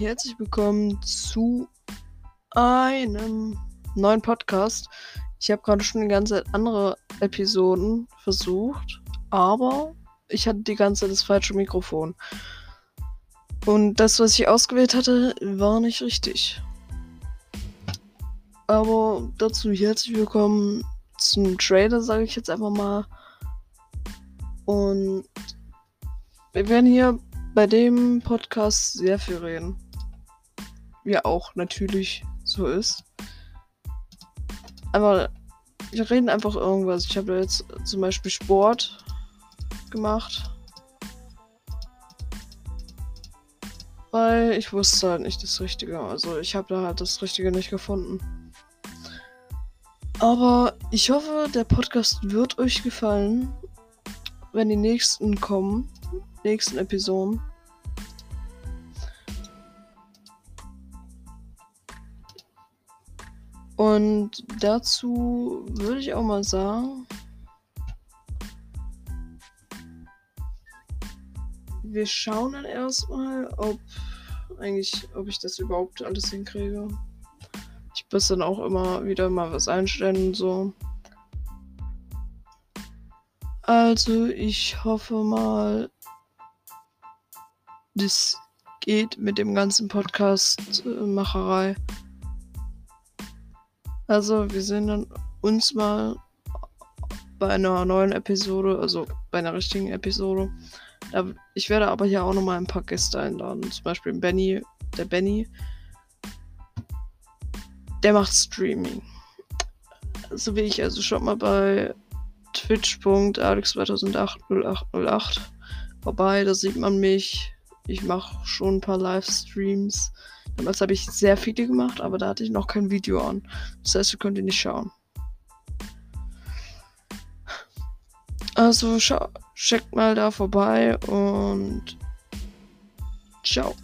herzlich willkommen zu einem neuen Podcast. Ich habe gerade schon die ganze Zeit andere Episoden versucht, aber ich hatte die ganze Zeit das falsche Mikrofon. Und das, was ich ausgewählt hatte, war nicht richtig. Aber dazu herzlich willkommen zum Trailer, sage ich jetzt einfach mal. Und wir werden hier bei dem Podcast sehr viel reden. Wie auch natürlich so ist. Aber wir reden einfach irgendwas. Ich habe jetzt zum Beispiel Sport gemacht. Weil ich wusste halt nicht das Richtige. Also ich habe da halt das Richtige nicht gefunden. Aber ich hoffe, der Podcast wird euch gefallen, wenn die nächsten kommen nächsten Episoden. Und dazu würde ich auch mal sagen, wir schauen dann erstmal, ob eigentlich, ob ich das überhaupt alles hinkriege. Ich muss dann auch immer wieder mal was einstellen und so. Also ich hoffe mal, das geht mit dem ganzen Podcast-Macherei. Also, wir sehen uns mal bei einer neuen Episode, also bei einer richtigen Episode. Ich werde aber hier auch nochmal ein paar Gäste einladen. Zum Beispiel Benny, der Benny. Der macht Streaming. So wie ich. Also schaut mal bei twitch.alex2008 vorbei. Da sieht man mich. Ich mache schon ein paar Livestreams. Damals habe ich sehr viele gemacht, aber da hatte ich noch kein Video an. Das heißt, ihr könnt ihr nicht schauen. Also checkt mal da vorbei und ciao.